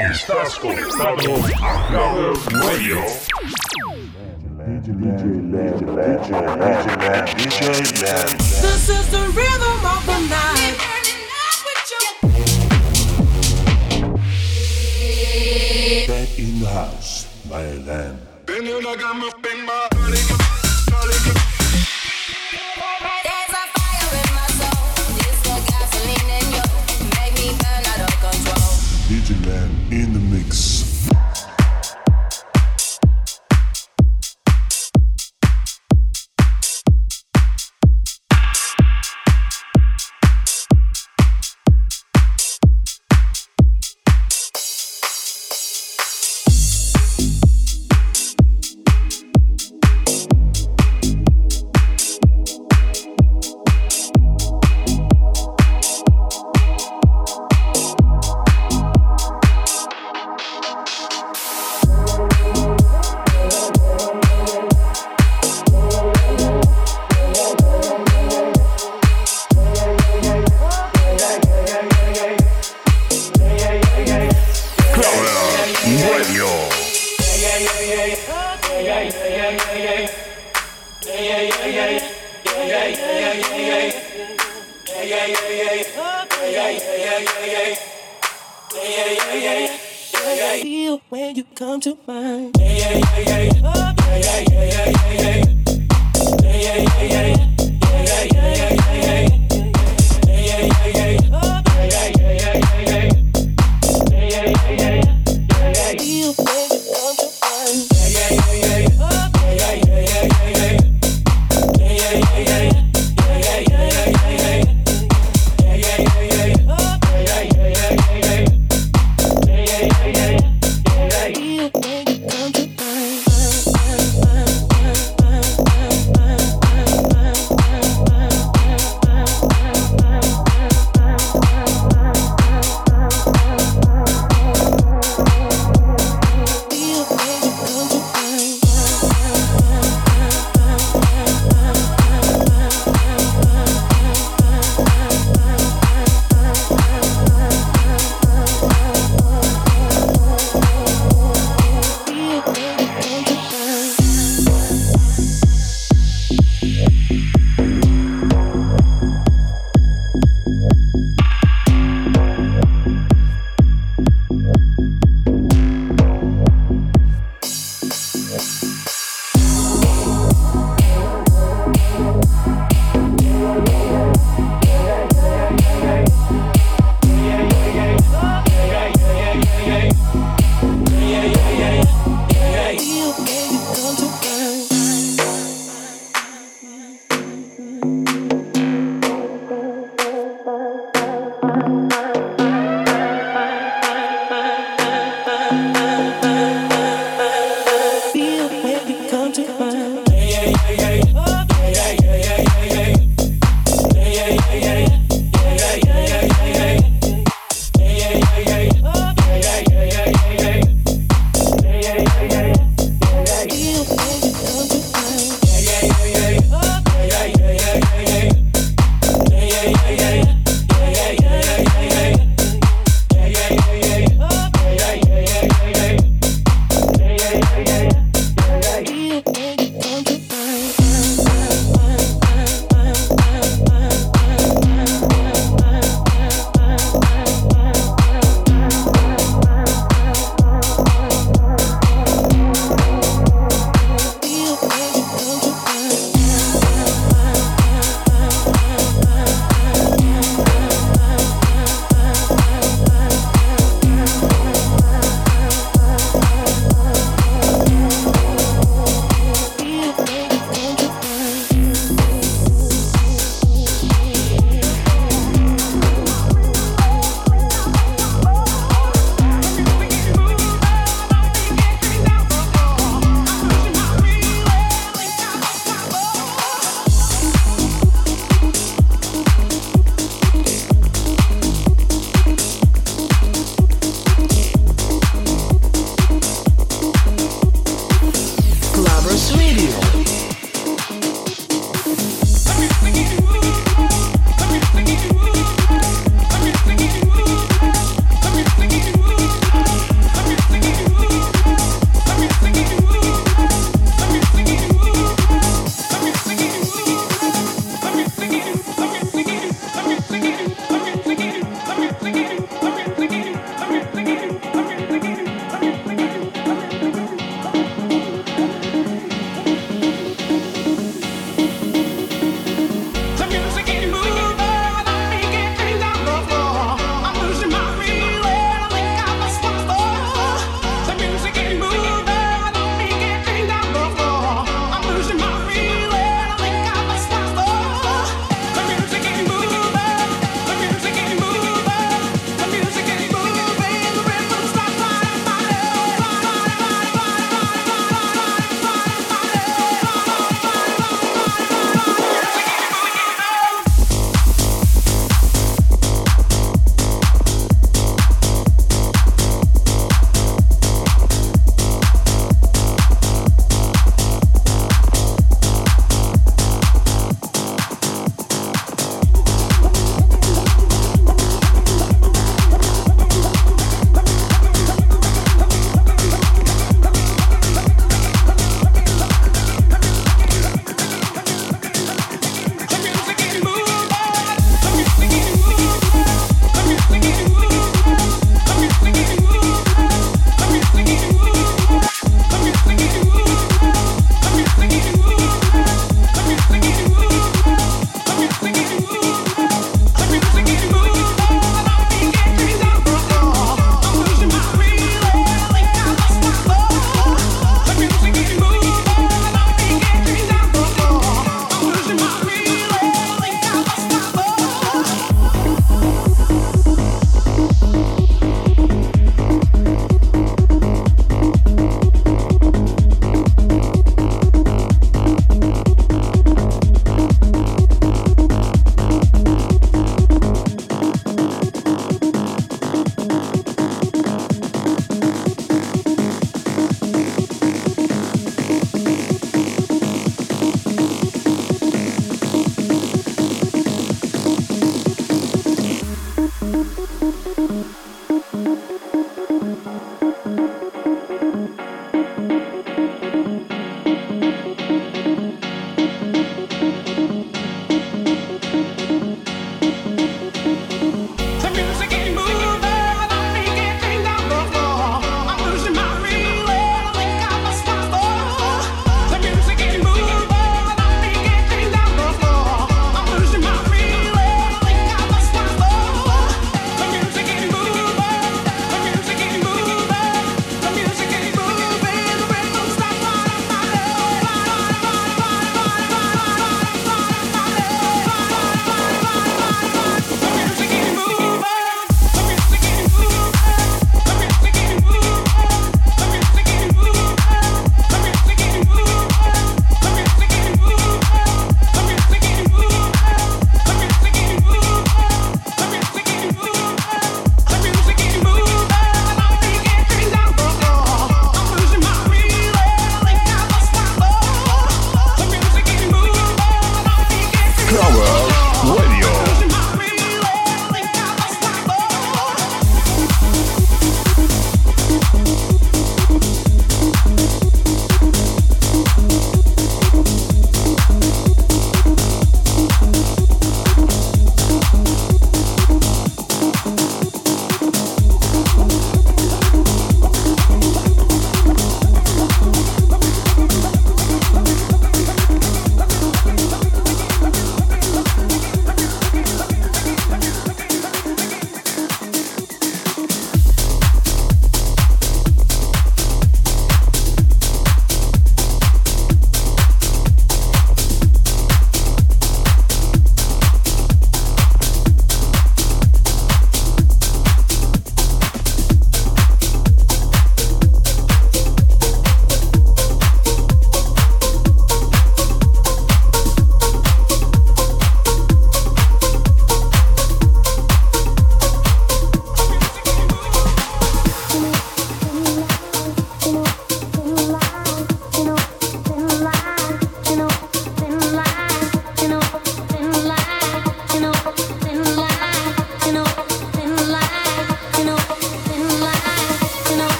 Estás conectado a Love Radio. This is the rhythm of the night. Back in the house, my land. night.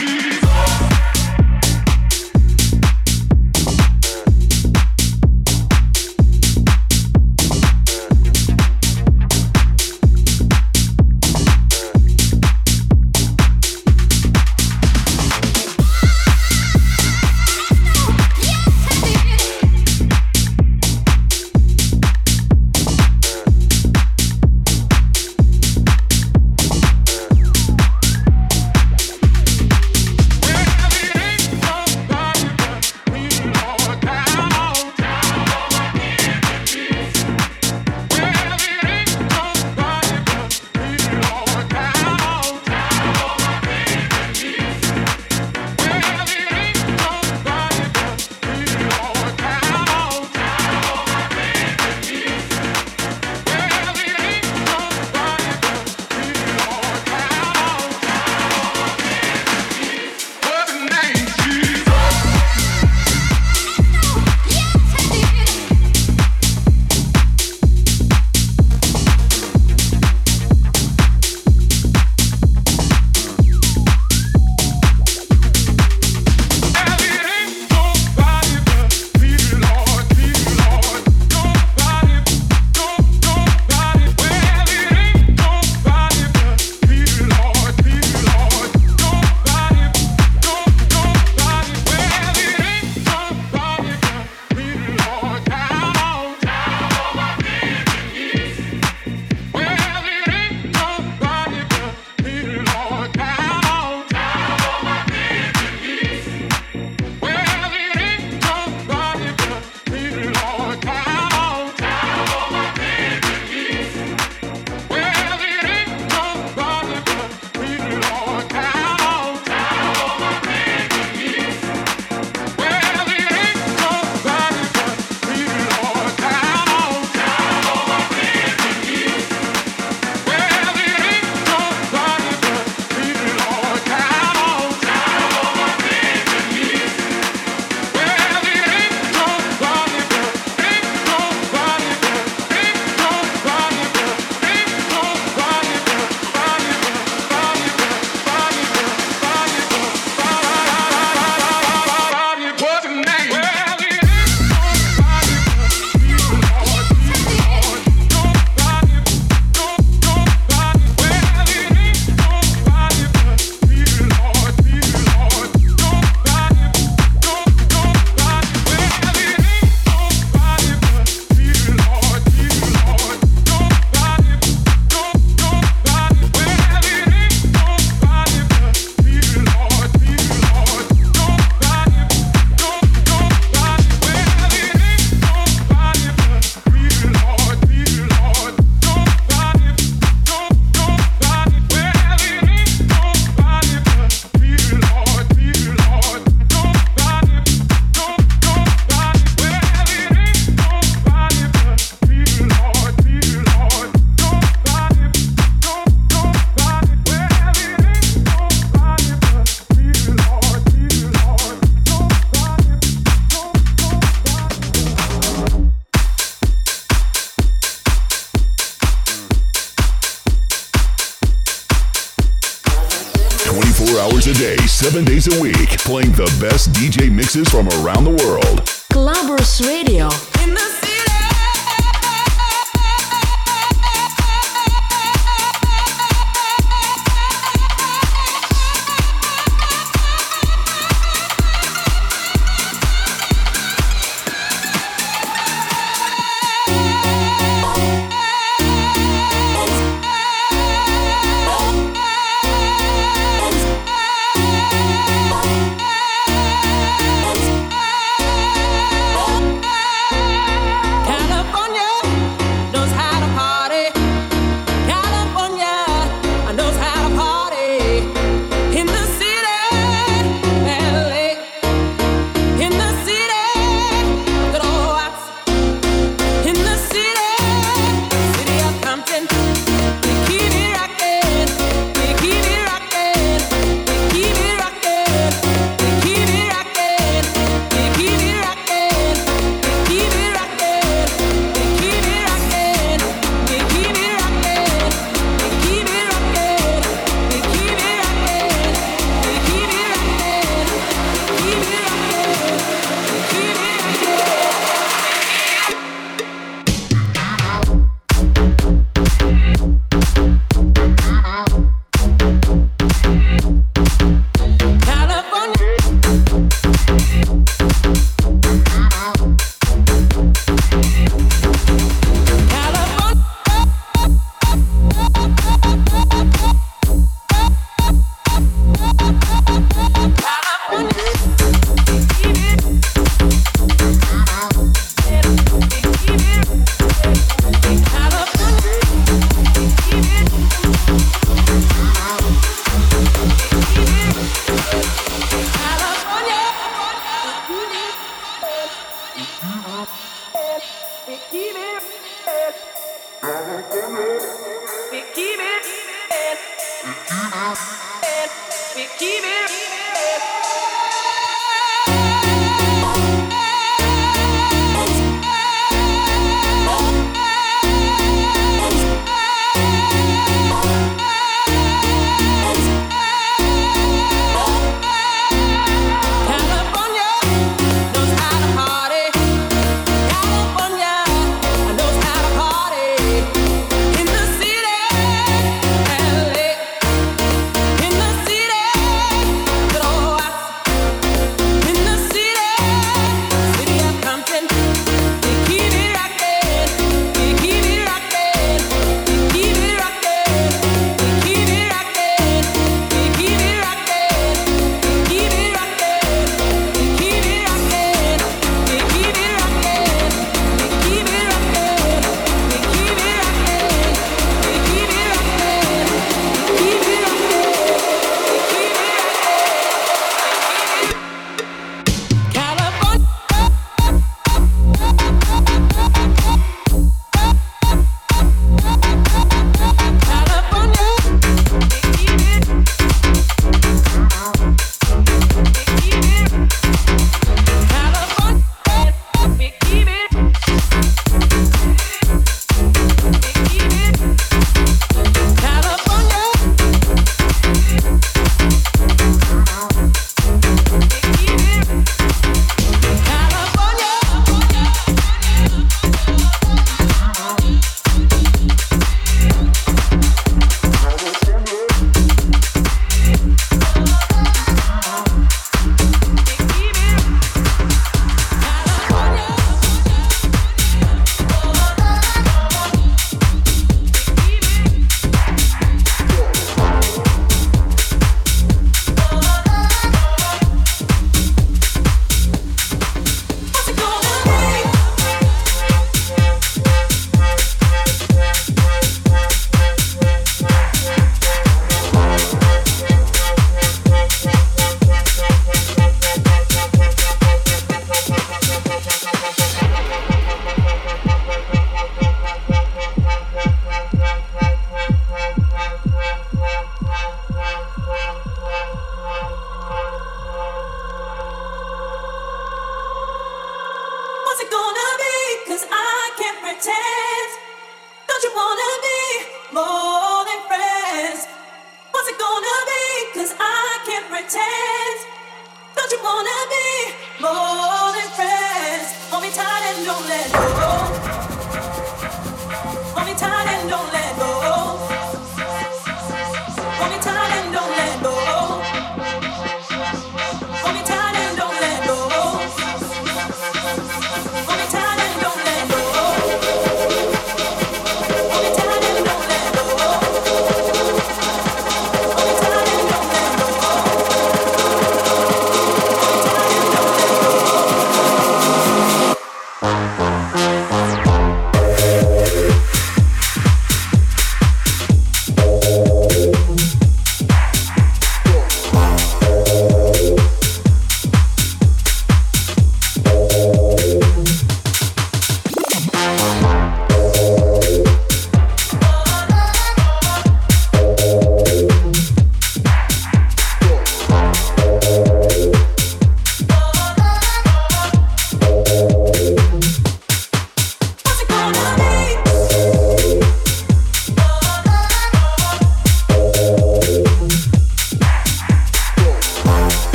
you. Hours a day, 7 days a week, playing the best DJ mixes from around the world. Clubbers Radio.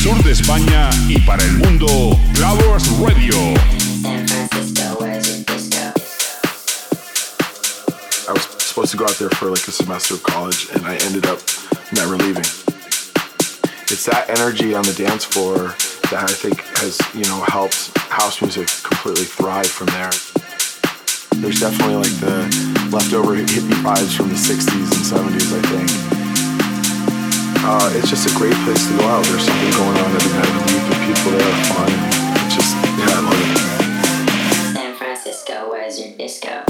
sur de España y para el mundo, Radio. I was supposed to go out there for like a semester of college and I ended up never leaving. It's that energy on the dance floor that I think has, you know, helped house music completely thrive from there. There's definitely like the leftover hippie vibes from the 60s and 70s, I think uh, it's just a great place to go out. There's something going on every night. You meet the people there, fun. Just yeah, I love it. San Francisco, where's your disco?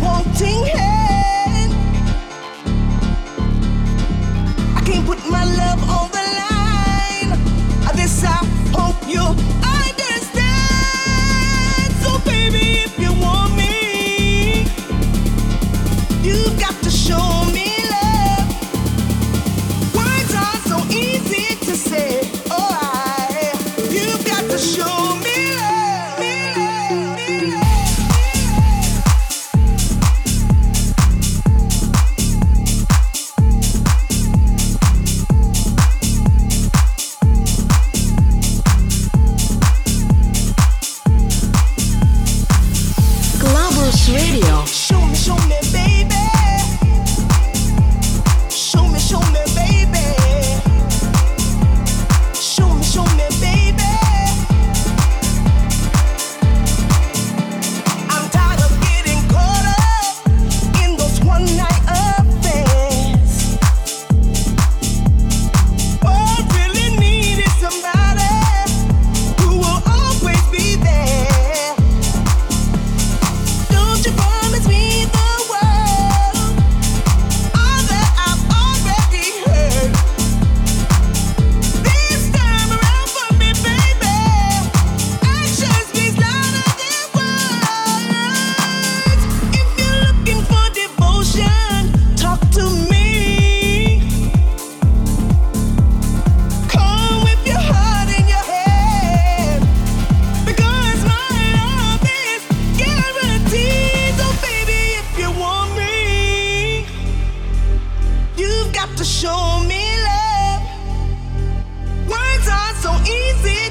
wanting him.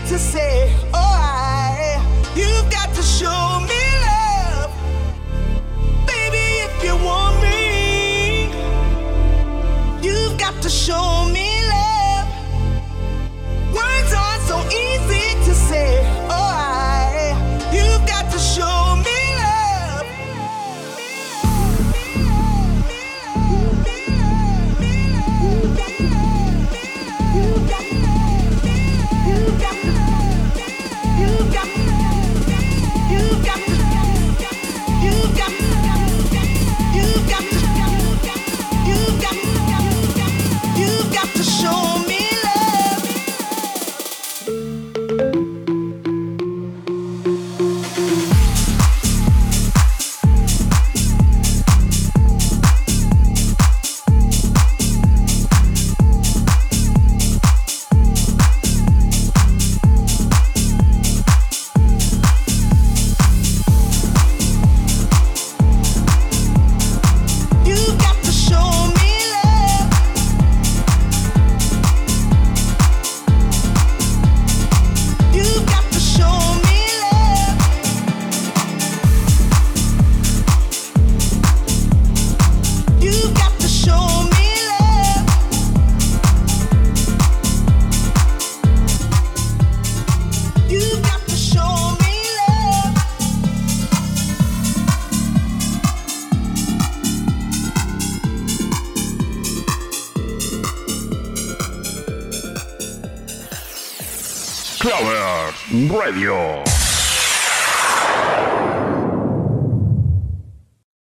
to say, oh, I, you've got to show me love. Baby, if you want me, you've got to show me.